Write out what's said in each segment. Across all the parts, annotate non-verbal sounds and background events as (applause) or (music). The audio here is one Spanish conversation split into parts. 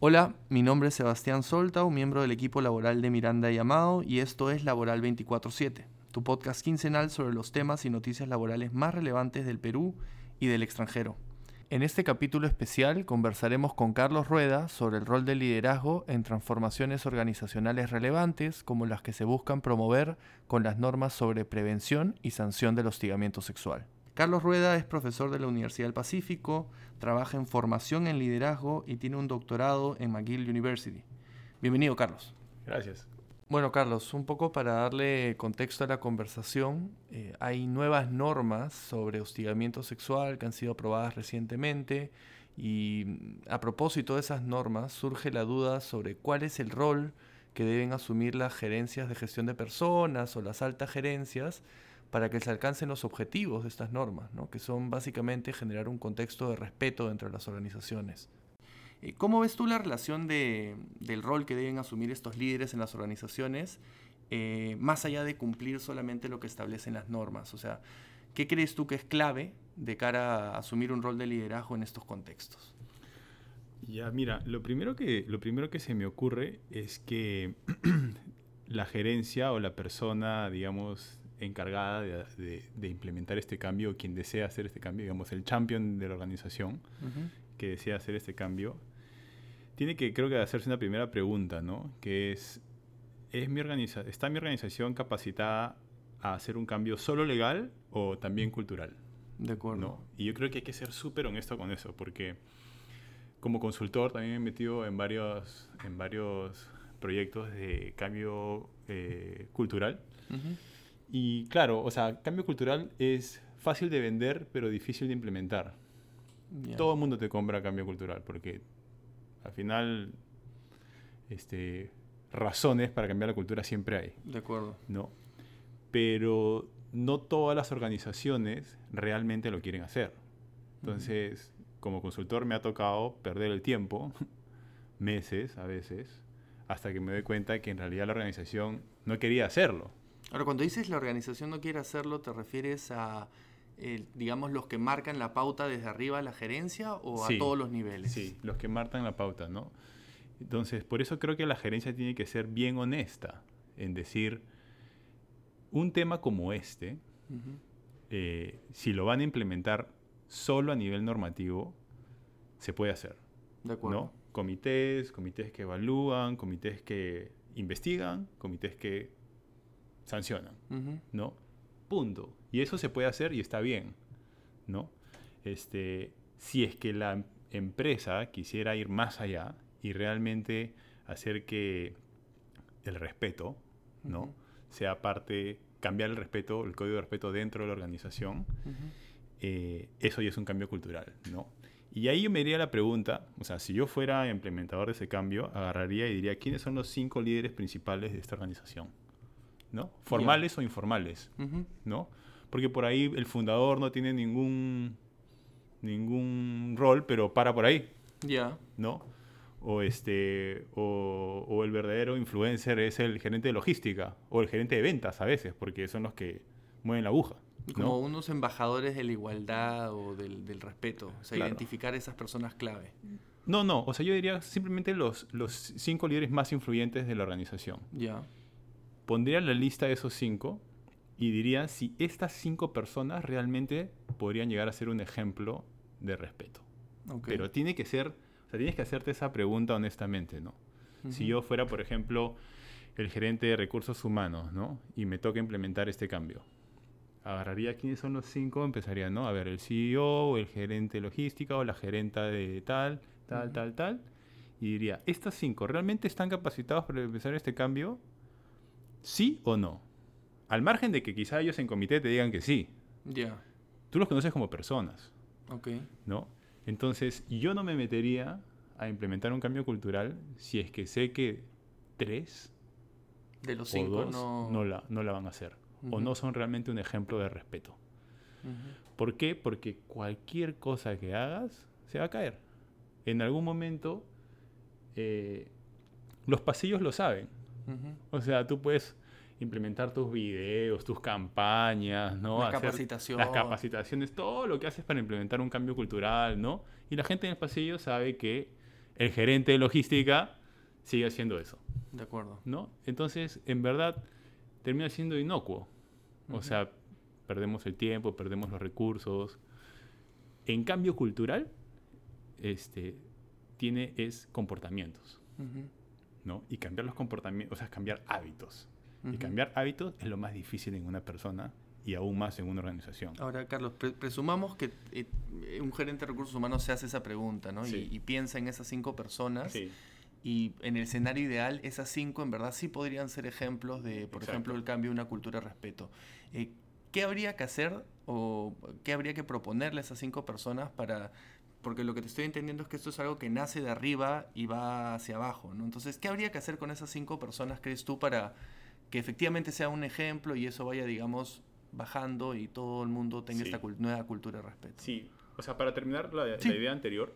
Hola, mi nombre es Sebastián Soltau, miembro del equipo laboral de Miranda y Amado, y esto es Laboral 24-7, tu podcast quincenal sobre los temas y noticias laborales más relevantes del Perú y del extranjero. En este capítulo especial conversaremos con Carlos Rueda sobre el rol del liderazgo en transformaciones organizacionales relevantes como las que se buscan promover con las normas sobre prevención y sanción del hostigamiento sexual. Carlos Rueda es profesor de la Universidad del Pacífico, trabaja en formación en liderazgo y tiene un doctorado en McGill University. Bienvenido, Carlos. Gracias. Bueno, Carlos, un poco para darle contexto a la conversación, eh, hay nuevas normas sobre hostigamiento sexual que han sido aprobadas recientemente y mm, a propósito de esas normas surge la duda sobre cuál es el rol que deben asumir las gerencias de gestión de personas o las altas gerencias para que se alcancen los objetivos de estas normas, ¿no? que son básicamente generar un contexto de respeto dentro de las organizaciones. Eh, ¿Cómo ves tú la relación de, del rol que deben asumir estos líderes en las organizaciones, eh, más allá de cumplir solamente lo que establecen las normas? O sea, ¿qué crees tú que es clave de cara a asumir un rol de liderazgo en estos contextos? Ya, mira, lo primero que, lo primero que se me ocurre es que (clears throat) la gerencia o la persona, digamos, encargada de, implementar este cambio, quien desea hacer este cambio, digamos, el champion de la organización que desea hacer este cambio, tiene que, creo que, hacerse una primera pregunta, ¿no? Que es, ¿es mi organiza ¿está mi organización capacitada a hacer un cambio solo legal o también cultural? De acuerdo. ¿no? Y yo creo que hay que ser súper honesto con eso, porque como consultor también me he metido en varios, en varios proyectos de cambio eh, cultural. Y claro, o sea, cambio cultural es fácil de vender, pero difícil de implementar. Todo el mundo te compra cambio cultural, porque al final, este, razones para cambiar la cultura siempre hay. De acuerdo. ¿No? Pero no todas las organizaciones realmente lo quieren hacer. Entonces, como consultor me ha tocado perder el tiempo, (laughs) meses a veces, hasta que me doy cuenta que en realidad la organización no quería hacerlo. Ahora, cuando dices la organización no quiere hacerlo, ¿te refieres a, digamos, los que marcan la pauta desde arriba a la gerencia o a todos los niveles? Sí, los que marcan la pauta, ¿no? Entonces, por eso creo que la gerencia tiene que ser bien honesta en decir, un tema como este, eh, si lo van a implementar solo a nivel normativo, se puede hacer. De acuerdo. ¿no? Comités, comités que evalúan, comités que investigan, comités que sancionan, ¿no? Punto. Y eso se puede hacer y está bien, ¿no? Este, si es que la empresa quisiera ir más allá y realmente hacer que el respeto, ¿no? Sea parte, cambiar el respeto, el código de respeto dentro de la organización, eh, eso ya es un cambio cultural, ¿no? Y ahí yo me diría la pregunta, o sea, si yo fuera implementador de ese cambio, agarraría y diría, ¿quiénes son los cinco líderes principales de esta organización? ¿no? Formales o informales, ¿no? Porque por ahí el fundador no tiene ningún, ningún rol, pero para por ahí, ya ¿no? O, este, o, el verdadero influencer es el gerente de logística o el gerente de ventas a veces, porque son los que mueven la aguja. Como unos embajadores de la igualdad o del, respeto, o sea, identificar esas personas clave. No, no, o sea, yo diría simplemente los, los cinco líderes más influyentes de la organización. Ya pondría la lista de esos cinco y diría si estas cinco personas realmente podrían llegar a ser un ejemplo de respeto. Pero tiene que ser, o sea, tienes que hacerte esa pregunta honestamente, ¿no? Si yo fuera, por ejemplo, el gerente de recursos humanos, ¿no? Y me toca implementar este cambio. Agarraría quiénes son los cinco, empezaría, ¿no? A ver, el CEO, el gerente de logística o la gerenta de tal, tal, tal, tal. Y diría, ¿estas cinco realmente están capacitados para empezar este cambio? ¿Sí o no? Al margen de que quizá ellos en comité te digan que sí. Ya. Tú los conoces como personas. Ok. ¿No? Entonces, yo no me metería a implementar un cambio cultural si es que sé que tres de los cinco no... la, no la van a hacer. O no son realmente un ejemplo de respeto. ¿Por qué? Porque cualquier cosa que hagas se va a caer. En algún momento eh, los pasillos lo saben. O sea, tú puedes implementar tus videos, tus campañas, ¿no? Las capacitaciones. Las capacitaciones, todo lo que haces para implementar un cambio cultural, ¿no? Y la gente en el pasillo sabe que el gerente de logística sigue haciendo eso. De acuerdo. ¿No? Entonces, en verdad, termina siendo inocuo. O sea, perdemos el tiempo, perdemos los recursos. En cambio cultural, este, tiene es comportamientos. ¿no? Y cambiar los comportamientos, o sea, cambiar hábitos. Y cambiar hábitos es lo más difícil en una persona y aún más en una organización. Ahora, Carlos, presumamos que eh, un gerente de recursos humanos se hace esa pregunta, ¿no? Y, piensa en esas cinco personas. Y en el escenario ideal, esas cinco en verdad sí podrían ser ejemplos de, por ejemplo, el cambio de una cultura de respeto. Eh, ¿Qué habría que hacer o qué habría que proponerle a esas cinco personas para porque lo que te estoy entendiendo es que esto es algo que nace de arriba y va hacia abajo, ¿no? Entonces, ¿qué habría que hacer con esas cinco personas, crees tú, para que efectivamente sea un ejemplo y eso vaya, digamos, bajando y todo el mundo tenga esta nueva cultura de respeto? Sí, o sea, para terminar la, idea anterior,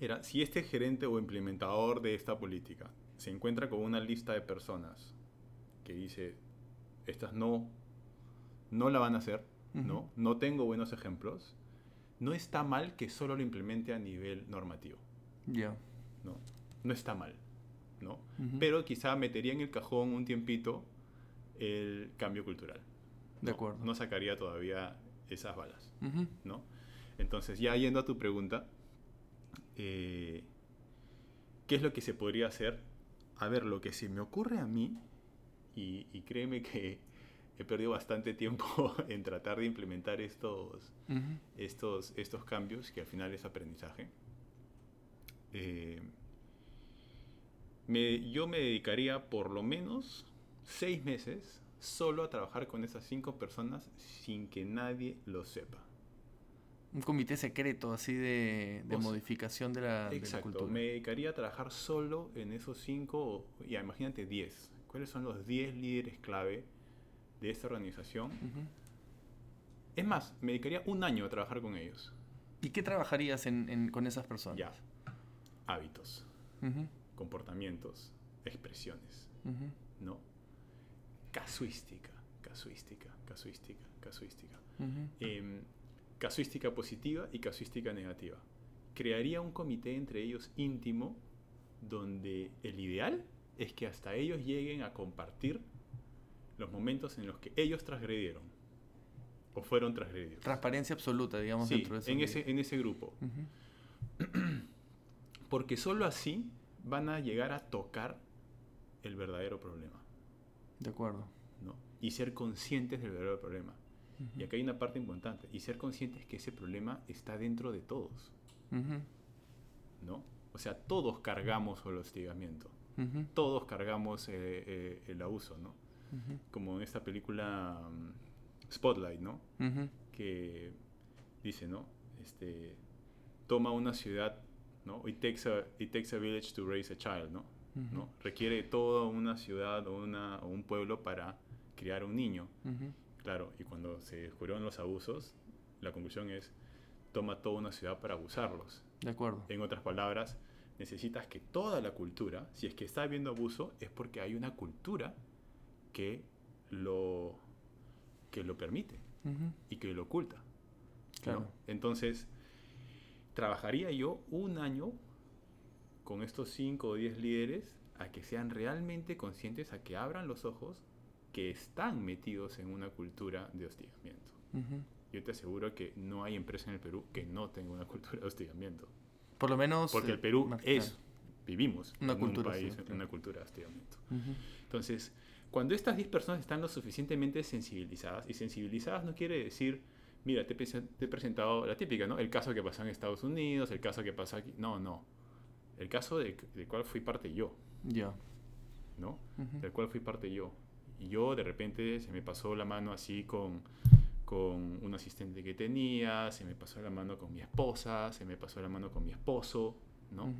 era si este gerente o implementador de esta política se encuentra con una lista de personas que dice, estas no, no la van a hacer, ¿no? No tengo buenos ejemplos, no está mal que solo lo implemente a nivel normativo. Ya. ¿no? no está mal. ¿No? Pero quizá metería en el cajón un tiempito el cambio cultural. De acuerdo. No sacaría todavía esas balas. ¿no? Entonces, ya yendo a tu pregunta, eh, ¿qué es lo que se podría hacer? A ver, lo que se me ocurre a mí, y créeme que he perdido bastante tiempo (laughs) en tratar de implementar estos, estos, estos cambios, que al final es aprendizaje. Eh, me, yo me dedicaría por lo menos seis meses solo a trabajar con esas cinco personas sin que nadie lo sepa. Un comité secreto así de, modificación de la, exacto, cultura. Me dedicaría a trabajar solo en esos cinco, ya imagínate diez. ¿Cuáles son los diez líderes clave de esta organización. Es más, me dedicaría un año a trabajar con ellos. ¿Y qué trabajarías con esas personas? Ya. Hábitos, comportamientos, expresiones, ¿no? Casuística, casuística, casuística, casuística. Em, casuística positiva y casuística negativa. Crearía un comité entre ellos íntimo donde el ideal es que hasta ellos lleguen a compartir los momentos en los que ellos transgredieron o fueron transgredidos. Transparencia absoluta, digamos, dentro de ese en ese, en ese grupo. Porque solo así van a llegar a tocar el verdadero problema. De acuerdo. ¿no? Y ser conscientes del verdadero problema. Y acá hay una parte importante. Y ser conscientes que ese problema está dentro de todos. ¿No? O sea, todos cargamos el hostigamiento. Todos cargamos eh, eh, el abuso, ¿no? como en esta película mm, Spotlight, ¿no? Que dice, ¿no? Este, toma una ciudad, ¿no? It takes a, it takes a village to raise a child, ¿no? ¿no? Requiere toda una ciudad o, una, o un pueblo para criar un niño. Claro, y cuando se descubrieron los abusos, la conclusión es, toma toda una ciudad para abusarlos. De acuerdo. En otras palabras, necesitas que toda la cultura, si es que está habiendo abuso, es porque hay una cultura que lo, que lo permite y que lo oculta. Claro. Entonces, trabajaría yo un año con estos 5 o 10 líderes a que sean realmente conscientes, a que abran los ojos, que están metidos en una cultura de hostigamiento. Yo te aseguro que no hay empresa en el Perú que no tenga una cultura de hostigamiento. Por lo menos... Porque el Perú es, vivimos en un país, en una cultura de hostigamiento. Entonces, cuando estas 10 personas están lo suficientemente sensibilizadas, y sensibilizadas no quiere decir, mira, te, he presentado la típica, ¿no? El caso que pasó en Estados Unidos, el caso que pasó aquí. No, no. El caso del cual fui parte yo. Ya. ¿No? Del cual fui parte yo. Y yo de repente se me pasó la mano así con, con un asistente que tenía, se me pasó la mano con mi esposa, se me pasó la mano con mi esposo, ¿no?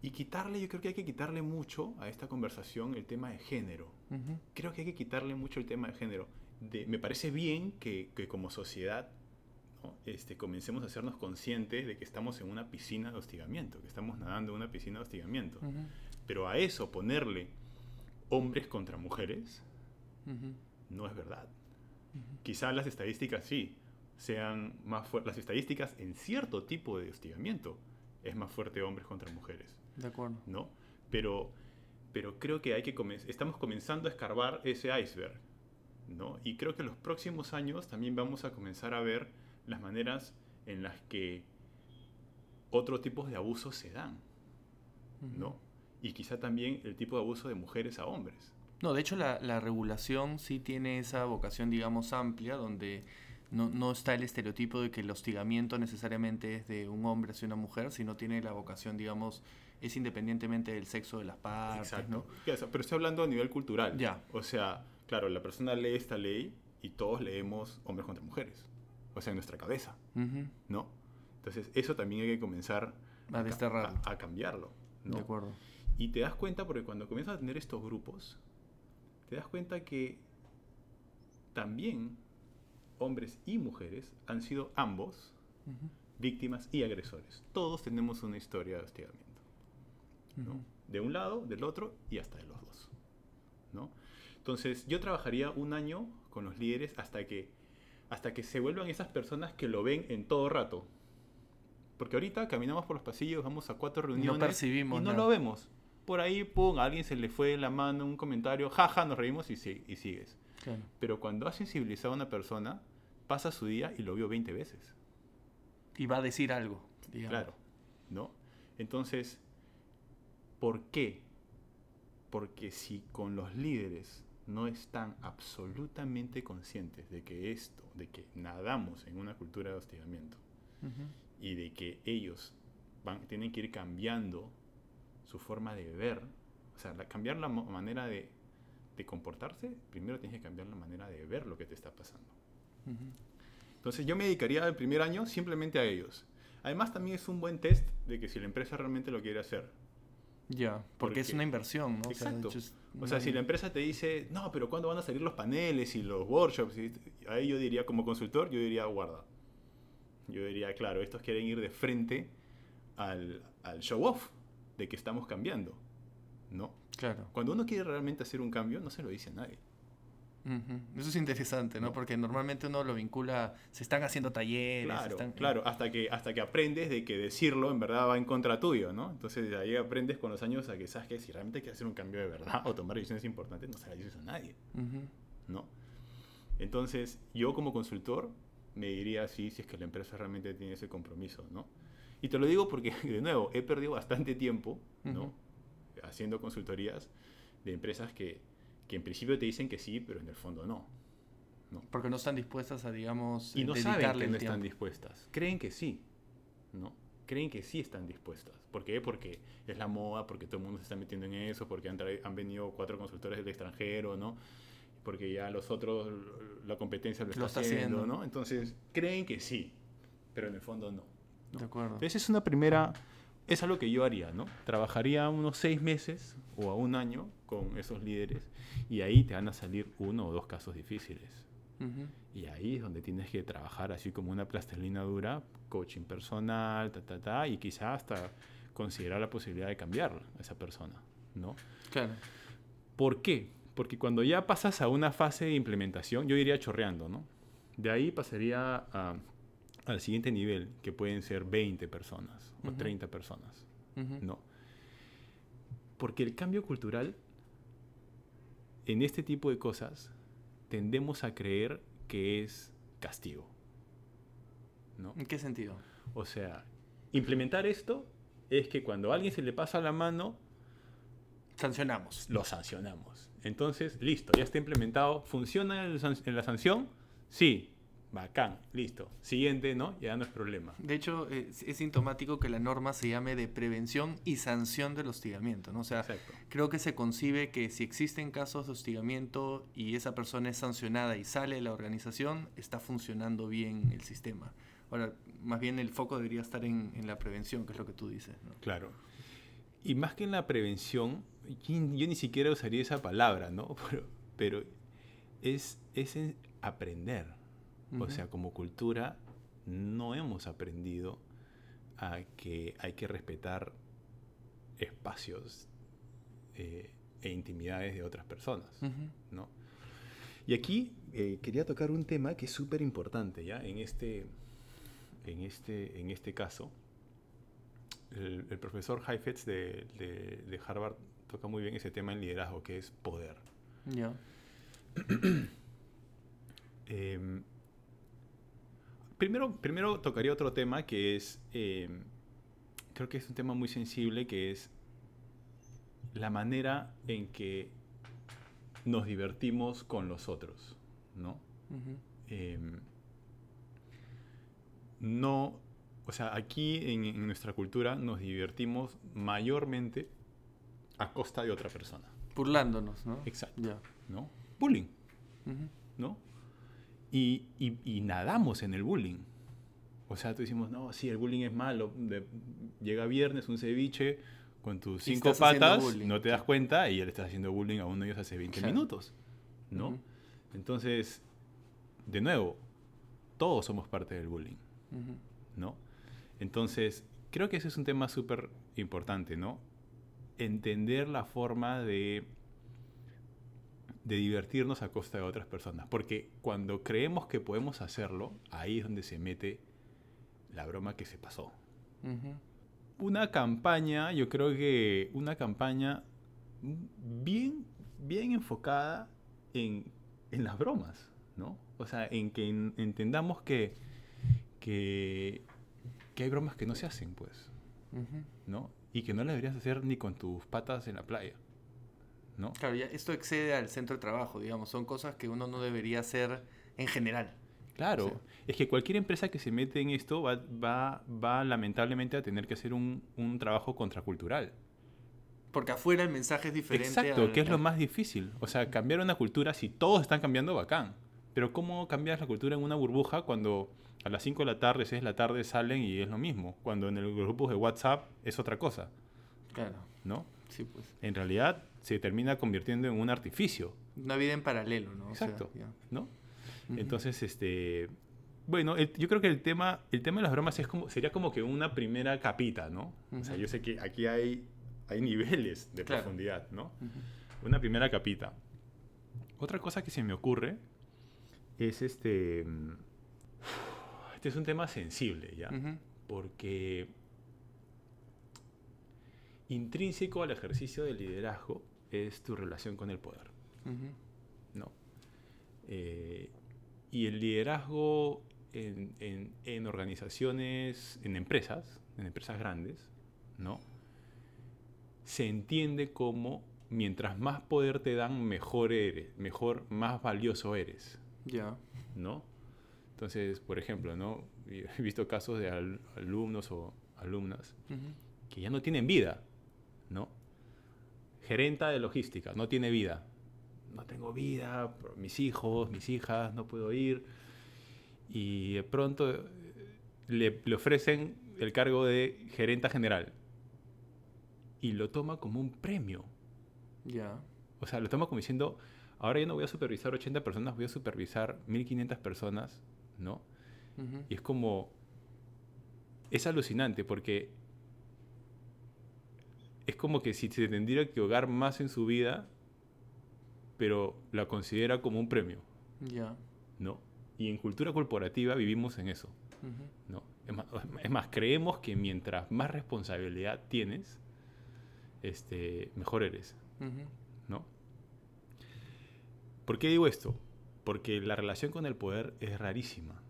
Y quitarle, yo creo que hay que quitarle mucho a esta conversación el tema de género. Creo que hay que quitarle mucho el tema de género. De, me parece bien que, que como sociedad este, comencemos a hacernos conscientes de que estamos en una piscina de hostigamiento, que estamos nadando en una piscina de hostigamiento. Pero a eso ponerle hombres contra mujeres no es verdad. Quizás las estadísticas sí sean más fuertes. Las estadísticas en cierto tipo de hostigamiento es más fuerte hombres contra mujeres. De acuerdo. ¿No? Pero, pero creo que hay que estamos comenzando a escarbar ese iceberg. ¿No? Y creo que en los próximos años también vamos a comenzar a ver las maneras en las que otro tipos de abusos se dan. ¿no? Y quizá también el tipo de abuso de mujeres a hombres. No, de hecho la, la regulación sí tiene esa vocación, digamos, amplia, donde no, no, está el estereotipo de que el hostigamiento necesariamente es de un hombre hacia una mujer, sino tiene la vocación, digamos, es independientemente del sexo de las partes. Exacto. Pero estoy hablando a nivel cultural. Ya. O sea, claro, la persona lee esta ley y todos leemos hombres contra mujeres. O sea, en nuestra cabeza. ¿No? Entonces, eso también hay que comenzar a, a, a cambiarlo. ¿no? De acuerdo. Y te das cuenta, porque cuando comienzas a tener estos grupos, te das cuenta que también hombres y mujeres han sido ambos víctimas y agresores. Todos tenemos una historia de hostigamiento. De un lado, del otro y hasta de los dos. ¿no? Entonces, yo trabajaría un año con los líderes hasta que, hasta que se vuelvan esas personas que lo ven en todo rato. Porque ahorita caminamos por los pasillos, vamos a cuatro reuniones no percibimos y no lo vemos por ahí, pum, a alguien se le fue la mano, un comentario, jaja, nos reímos y, y sigues. Pero cuando has sensibilizado a una persona, pasa su día y lo vio 20 veces. Y va a decir algo. Claro, ¿no? Entonces, ¿por qué? Porque si con los líderes no están absolutamente conscientes de que esto, de que nadamos en una cultura de hostigamiento y de que ellos van, tienen que ir cambiando su forma de ver, o sea, cambiar la manera de, comportarse, primero tienes que cambiar la manera de ver lo que te está pasando. Entonces yo me dedicaría el primer año simplemente a ellos. Además también es un buen test de que si la empresa realmente lo quiere hacer. Ya, porque, es una inversión, ¿no? Exacto. O sea, si la empresa te dice, no, pero ¿cuándo van a salir los paneles y los workshops? ahí yo diría, como consultor, yo diría, guarda. Yo diría, claro, estos quieren ir de frente al, al show off de que estamos cambiando, ¿no? Claro. Cuando uno quiere realmente hacer un cambio, no se lo dice a nadie. Eso es interesante, ¿no? Porque normalmente uno lo vincula, se están haciendo talleres. Claro, claro, hasta que, hasta que aprendes de que decirlo en verdad va en contra tuyo, ¿no? Entonces de ahí aprendes con los años a que sabes que si realmente quieres hacer un cambio de verdad o tomar decisiones importantes, no se las dices a nadie, ¿no? Entonces yo como consultor me diría así si es que la empresa realmente tiene ese compromiso, ¿no? Y te lo digo porque, (laughs) de nuevo, he perdido bastante tiempo, ¿no? Haciendo consultorías de empresas que, que, en principio te dicen que sí, pero en el fondo no. no. Porque no están dispuestas a, digamos, y no saben que no están dispuestas. Creen que sí, ¿no? Creen que sí están dispuestas. ¿Por qué? Porque es la moda, porque todo el mundo se está metiendo en eso, porque han, han venido cuatro consultores del extranjero, ¿no? Porque ya los otros, la competencia lo, está, haciendo, ¿no? Entonces, creen que sí, pero en el fondo no. De acuerdo. Esa es una primera, es algo que yo haría, ¿no? Trabajaría unos seis meses o a un año con esos líderes y ahí te van a salir uno o dos casos difíciles. Y ahí es donde tienes que trabajar así como una plastilina dura, coaching personal, ta, ta, ta, y quizás hasta considerar la posibilidad de cambiar a esa persona, ¿no? Claro. ¿Por qué? Porque cuando ya pasas a una fase de implementación, yo iría chorreando, ¿no? De ahí pasaría a al siguiente nivel, que pueden ser 20 personas o 30 personas. No. Porque el cambio cultural, en este tipo de cosas, tendemos a creer que es castigo. ¿no? ¿En qué sentido? O sea, implementar esto es que cuando a alguien se le pasa la mano, sancionamos. Lo sancionamos. Entonces, listo, ya está implementado. ¿Funciona en la sanción? Sí, Bacán, listo. Siguiente, ¿no? Ya no es problema. De hecho, es, sintomático que la norma se llame de prevención y sanción del hostigamiento, ¿no? O sea, creo que se concibe que si existen casos de hostigamiento y esa persona es sancionada y sale de la organización, está funcionando bien el sistema. Ahora, más bien el foco debería estar en, la prevención, que es lo que tú dices, ¿no? Claro. Y más que en la prevención, yo, ni siquiera usaría esa palabra, ¿no? (laughs) Pero, pero es, es aprender o sea, como cultura, no hemos aprendido a que hay que respetar espacios eh, e intimidades de otras personas, ¿no? Y aquí eh, quería tocar un tema que es súper importante, ¿ya? En este, en este, en este caso, el, profesor Heifetz de, de, Harvard toca muy bien ese tema en liderazgo, que es poder. Ya. (clears throat) Em, primero, primero tocaría otro tema que es, em, creo que es un tema muy sensible, que es la manera en que nos divertimos con los otros, ¿no? Em, no, o sea, aquí en, nuestra cultura nos divertimos mayormente a costa de otra persona. Burlándonos, ¿no? Exacto. ¿No? Bullying, ¿no? Y, nadamos en el bullying. O sea, tú decimos, no, sí, el bullying es malo. llega viernes un ceviche, con tus cinco patas, no te das cuenta y ya le estás haciendo bullying a uno de ellos hace 20 minutos, ¿no? Entonces, de nuevo, todos somos parte del bullying, ¿no? Entonces, creo que ese es un tema súper importante, ¿no? Entender la forma de, de divertirnos a costa de otras personas. Porque cuando creemos que podemos hacerlo, ahí es donde se mete la broma que se pasó una campaña, yo creo que una campaña bien, bien enfocada en, las bromas, ¿no? O sea, en que entendamos que, que, hay bromas que no se hacen, pues, ¿no? Y que no las deberías hacer ni con tus patas en la playa, ¿no? Claro, ya esto excede al centro de trabajo, digamos, son cosas que uno no debería hacer en general. Claro, es que cualquier empresa que se mete en esto va, va, va lamentablemente a tener que hacer un, un, trabajo contracultural. Porque afuera el mensaje es diferente. Exacto, que es lo más difícil. O sea, cambiar una cultura, si todos están cambiando, bacán. Pero ¿cómo cambias la cultura en una burbuja cuando a las 5 de la tarde, 6 de la tarde salen y es lo mismo? Cuando en el grupo de WhatsApp es otra cosa. Claro. ¿No? Sí, pues. En realidad se termina convirtiendo en un artificio. Una vida en paralelo, ¿no? Exacto. ¿No? Entonces, este, bueno, yo creo que el tema, el tema de las bromas es como, sería como que una primera capita, ¿no? O sea, yo sé que aquí hay, hay niveles de profundidad, ¿no? Una primera capita. Otra cosa que se me ocurre es este... Este es un tema sensible, ¿ya? Porque intrínseco al ejercicio del liderazgo es tu relación con el poder. ¿No? Eh, y el liderazgo en, organizaciones, en empresas, en empresas grandes, ¿no? Se entiende como mientras más poder te dan, mejor eres, mejor, más valioso eres. Ya. ¿No? Entonces, por ejemplo, ¿no? (laughs) He visto casos de alumnos o alumnas que ya no tienen vida, ¿no? Gerenta de logística, no tiene vida no tengo vida, mis hijos, mis hijas, no puedo ir. Y de pronto eh, le, ofrecen el cargo de gerenta general. Y lo toma como un premio. Ya. O sea, lo toma como diciendo, ahora ya no voy a supervisar 80 personas, voy a supervisar 1500 personas, ¿no? Y es como, es alucinante porque como que si se tendría que hogar más en su vida, pero la considera como un premio. Ya. ¿No? Y en cultura corporativa vivimos en eso. ¿no? Es más, creemos que mientras más responsabilidad tienes, este, mejor eres. ¿No? ¿Por qué digo esto? Porque la relación con el poder es rarísima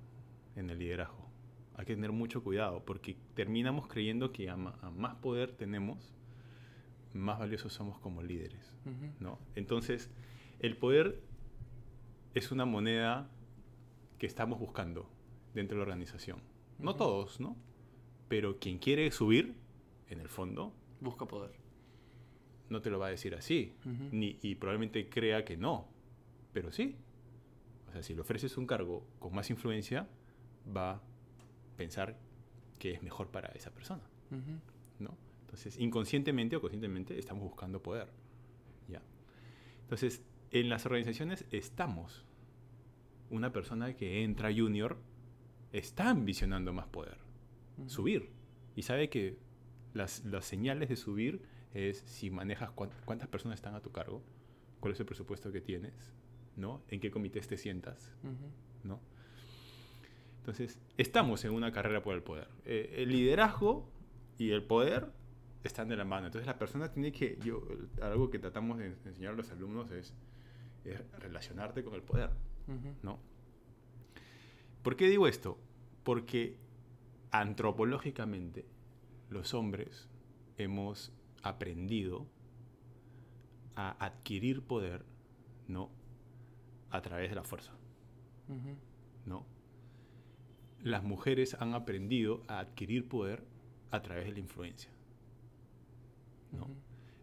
en el liderazgo. Hay que tener mucho cuidado porque terminamos creyendo que a, más poder tenemos, más valiosos somos como líderes. ¿no? Entonces, el poder es una moneda que estamos buscando dentro de la organización. No todos, ¿no? Pero quien quiere subir, en el fondo... Busca poder. No te lo va a decir así. ni, y probablemente crea que no. Pero sí. O sea, si le ofreces un cargo con más influencia, va a pensar que es mejor para esa persona. ¿No? Entonces, inconscientemente o conscientemente estamos buscando poder. ¿Ya? Entonces, en las organizaciones estamos. Una persona que entra junior está ambicionando más poder, subir. Y sabe que las, las, señales de subir es si manejas cuántas personas están a tu cargo, cuál es el presupuesto que tienes, ¿no? En qué comités te sientas, ¿no? Entonces, estamos en una carrera por el poder. Eh, el liderazgo y el poder están de la mano. Entonces, la persona tiene que, yo, algo que tratamos de enseñar a los alumnos es, relacionarte con el poder, ¿no? ¿Por qué digo esto? Porque antropológicamente los hombres hemos aprendido a adquirir poder, ¿no? A través de la fuerza, ¿no? Las mujeres han aprendido a adquirir poder a través de la influencia, ¿no?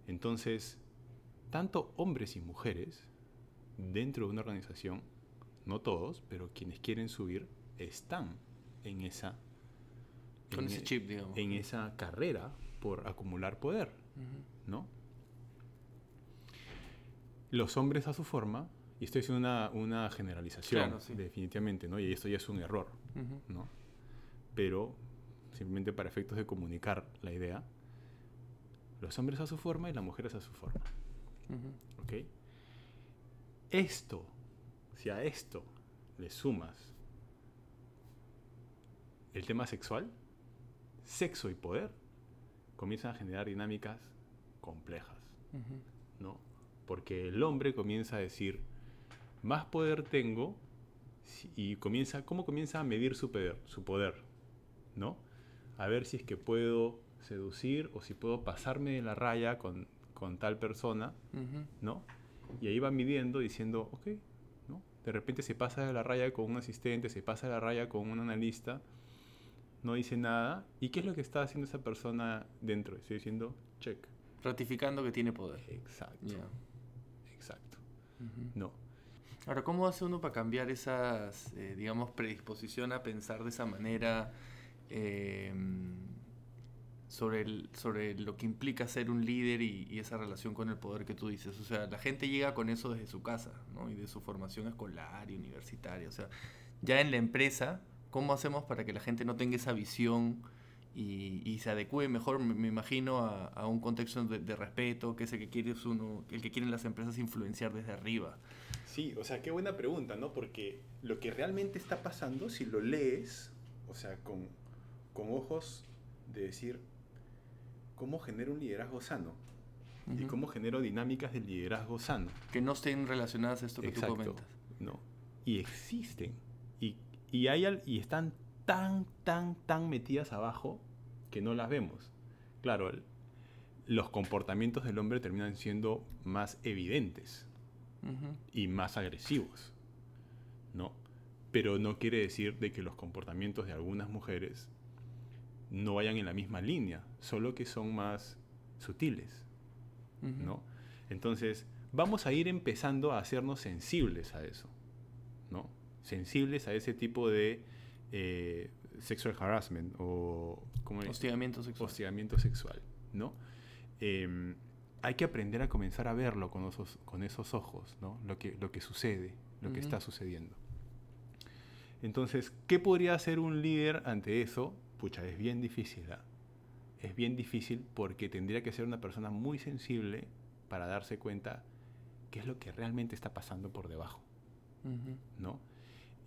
Entonces, tanto hombres y mujeres dentro de una organización, no todos, pero quienes quieren subir, están en esa en, ese chip, digamos. en esa carrera por acumular poder, ¿no? Los hombres a su forma, y esto es una, una generalización, definitivamente, ¿no? Y esto ya es un error, ¿no? Pero, simplemente para efectos de comunicar la idea, los hombres a su forma y las mujeres a su forma. ¿Ok? Esto, si a esto le sumas el tema sexual, sexo y poder, comienzan a generar dinámicas complejas, ¿no? Porque el hombre comienza a decir, más poder tengo, y comienza, ¿cómo comienza a medir su poder? Su poder, ¿no? A ver si es que puedo seducir o si puedo pasarme de la raya con, con tal persona, ¿no? Y ahí va midiendo diciendo, ok, ¿no? De repente se pasa de la raya con un asistente, se pasa de la raya con un analista, no dice nada. ¿Y qué es lo que está haciendo esa persona dentro? Estoy diciendo, check. Ratificando que tiene poder. Exacto. Exacto. No. Ahora, ¿cómo hace uno para cambiar esas, eh, digamos, predisposición a pensar de esa manera em, sobre, el, sobre lo que implica ser un líder y, esa relación con el poder que tú dices? O sea, la gente llega con eso desde su casa, ¿no? Y de su formación escolar y universitaria. O sea, ya en la empresa ¿Cómo hacemos para que la gente no tenga esa visión y, se adecue mejor, me, imagino, a, un contexto de, respeto, que es el que quiere uno, el que quieren las empresas influenciar desde arriba? Sí, o sea, qué buena pregunta, ¿no? Porque lo que realmente está pasando, si lo lees, o sea, con, con ojos de decir, ¿cómo genero un liderazgo sano? y cómo genero dinámicas de liderazgo sano. Que no estén relacionadas a esto que tú comentas. No. Y existen. Y y, hay, y están tan, tan, tan metidas abajo que no las vemos. Claro, los comportamientos del hombre terminan siendo más evidentes y más agresivos, ¿no? Pero no quiere decir de que los comportamientos de algunas mujeres no vayan en la misma línea, solo que son más sutiles, ¿no? Entonces, vamos a ir empezando a hacernos sensibles a eso, ¿no? sensibles a ese tipo de eh, sexual harassment o hostigamiento sexual. Hostigamiento sexual, ¿no? Em, hay que aprender a comenzar a verlo con esos, con esos ojos, ¿no? Lo que, lo que sucede, lo que está sucediendo. Entonces, ¿qué podría hacer un líder ante eso? Pucha, es bien difícil. ¿ah? Es bien difícil porque tendría que ser una persona muy sensible para darse cuenta qué es lo que realmente está pasando por debajo, ¿no?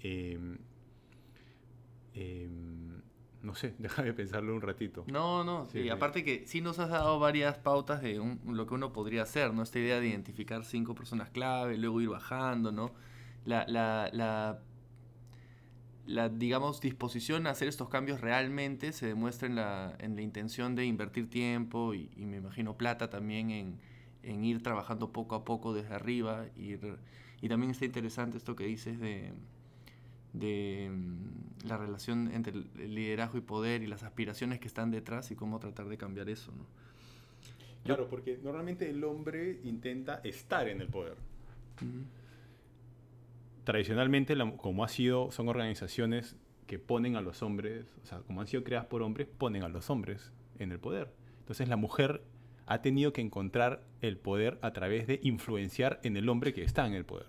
Em, em, no sé, (laughs) déjame pensarlo un ratito. No, no, y aparte que sí nos has dado varias pautas de lo que uno podría hacer, ¿no? Esta idea de identificar cinco personas clave, luego ir bajando, ¿no? La, la, la, la, digamos, disposición a hacer estos cambios realmente se demuestra en la, en la intención de invertir tiempo y, me imagino plata también en, en, ir trabajando poco a poco desde arriba. Ir, y también está interesante esto que dices de de mm, la relación entre el liderazgo y poder y las aspiraciones que están detrás y cómo tratar de cambiar eso, ¿no? Claro, porque normalmente el hombre intenta estar en el poder. Tradicionalmente, como ha sido, son organizaciones que ponen a los hombres, o sea, como han sido creadas por hombres, ponen a los hombres en el poder. Entonces la mujer ha tenido que encontrar el poder a través de influenciar en el hombre que está en el poder.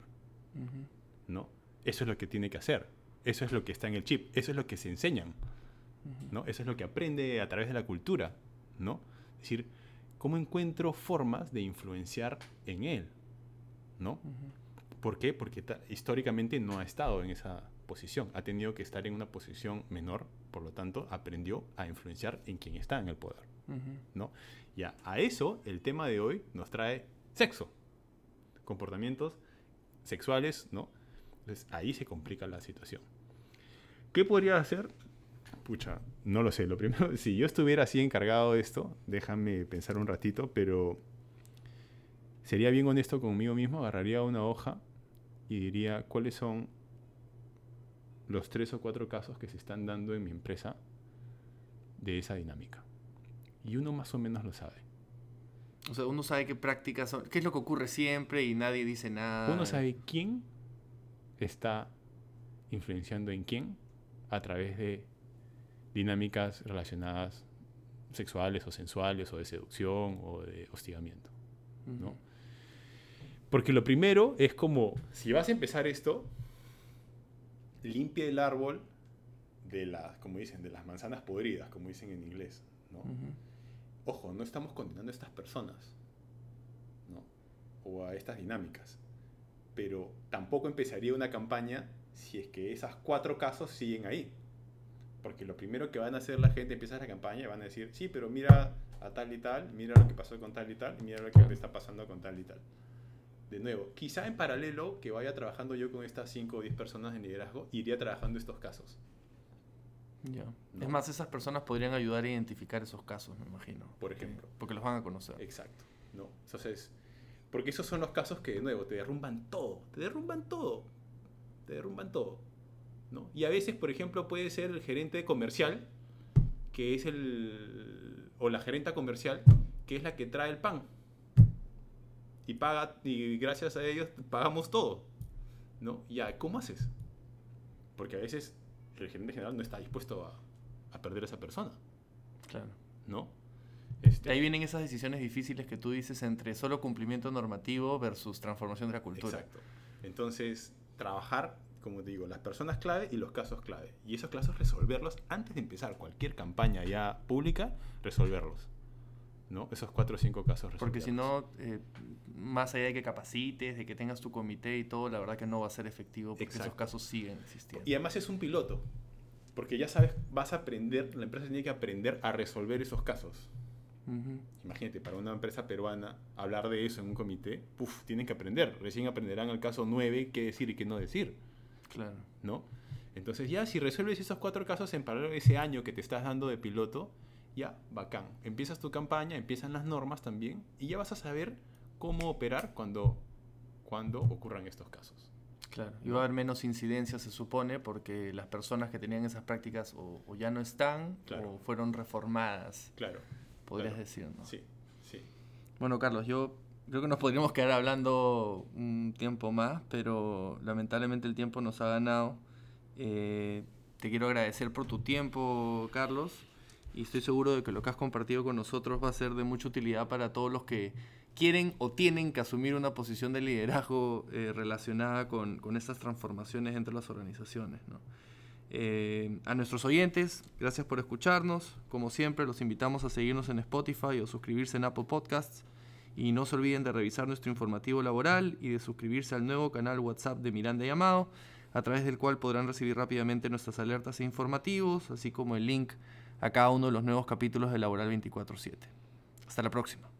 ¿No? Eso es lo que tiene que hacer. Eso es lo que está en el chip, eso es lo que se enseñan, ¿no? Eso es lo que aprende a través de la cultura, ¿no? Es decir, ¿cómo encuentro formas de influenciar en él, ¿no? ¿Por qué? Porque históricamente no ha estado en esa posición, ha tenido que estar en una posición menor, por lo tanto, aprendió a influenciar en quien está en el poder, ¿no? Ya, a eso el tema de hoy nos trae sexo, comportamientos sexuales, ¿no? Entonces ahí se complica la situación. ¿Qué podría hacer? Pucha, no lo sé. Lo primero, (laughs) si yo estuviera así encargado de esto, déjame pensar un ratito, pero sería bien honesto conmigo mismo, agarraría una hoja y diría cuáles son los tres o cuatro casos que se están dando en mi empresa de esa dinámica. Y uno más o menos lo sabe. O sea, uno sabe qué prácticas son, qué es lo que ocurre siempre y nadie dice nada. Uno sabe quién está influenciando en quién a través de dinámicas relacionadas sexuales o sensuales o de seducción o de hostigamiento. ¿no? Porque lo primero es como, si vas a empezar esto, limpia el árbol de las, como dicen, de las manzanas podridas, como dicen en inglés. ¿no? Ojo, no estamos condenando a estas personas ¿no? o a estas dinámicas, pero tampoco empezaría una campaña si es que esas cuatro casos siguen ahí. Porque lo primero que van a hacer la gente empieza la campaña y van a decir, sí, pero mira a tal y tal, mira lo que pasó con tal y tal, y mira lo que está pasando con tal y tal. De nuevo, quizá en paralelo que vaya trabajando yo con estas 5 o 10 personas en liderazgo, iría trabajando estos casos. Ya. Es más, esas personas podrían ayudar a identificar esos casos, me imagino. Por ejemplo. Porque los van a conocer. Exacto. ¿no? Entonces, porque esos son los casos que, de nuevo, te derrumban todo. Te derrumban todo te derrumban todo. ¿no? Y a veces, por ejemplo, puede ser el gerente comercial, que es el. o la gerenta comercial, que es la que trae el pan. Y paga, y gracias a ellos pagamos todo. ¿No? Ya, ¿cómo haces? Porque a veces el gerente general no está dispuesto a, a perder a esa persona. Claro. ¿No? Este, ahí vienen esas decisiones difíciles que tú dices entre solo cumplimiento normativo versus transformación de la cultura. Exacto. Entonces, trabajar, como te digo, las personas clave y los casos clave. Y esos casos resolverlos antes de empezar cualquier campaña ya pública, resolverlos. ¿No? Esos cuatro o cinco casos. Porque si no, eh, más allá de que capacites, de que tengas tu comité y todo, la verdad que no va a ser efectivo porque esos casos siguen existiendo. Y además es un piloto, porque ya sabes, vas a aprender, la empresa tiene que aprender a resolver esos casos. Imagínate, para una empresa peruana hablar de eso en un comité, puff, tienen que aprender. Recién aprenderán el caso 9 qué decir y qué no decir. Claro. ¿No? Entonces ya si resuelves esos cuatro casos en paralelo ese año que te estás dando de piloto, ya, bacán. Empiezas tu campaña, empiezan las normas también y ya vas a saber cómo operar cuando, cuando ocurran estos casos. Claro, y va a haber menos incidencias, se supone, porque las personas que tenían esas prácticas o, ya no están o fueron reformadas. Claro podrías decir, ¿no? Sí, sí. Bueno, Carlos, yo creo que nos podríamos quedar hablando un tiempo más, pero lamentablemente el tiempo nos ha ganado. Eh, te quiero agradecer por tu tiempo, Carlos, y estoy seguro de que lo que has compartido con nosotros va a ser de mucha utilidad para todos los que quieren o tienen que asumir una posición de liderazgo eh, relacionada con, con estas transformaciones entre las organizaciones. ¿no? Eh, a nuestros oyentes, gracias por escucharnos. Como siempre, los invitamos a seguirnos en Spotify o suscribirse en Apple Podcasts. Y no se olviden de revisar nuestro informativo laboral y de suscribirse al nuevo canal WhatsApp de Miranda Llamado, a través del cual podrán recibir rápidamente nuestras alertas e informativos, así como el link a cada uno de los nuevos capítulos de Laboral 24-7. Hasta la próxima.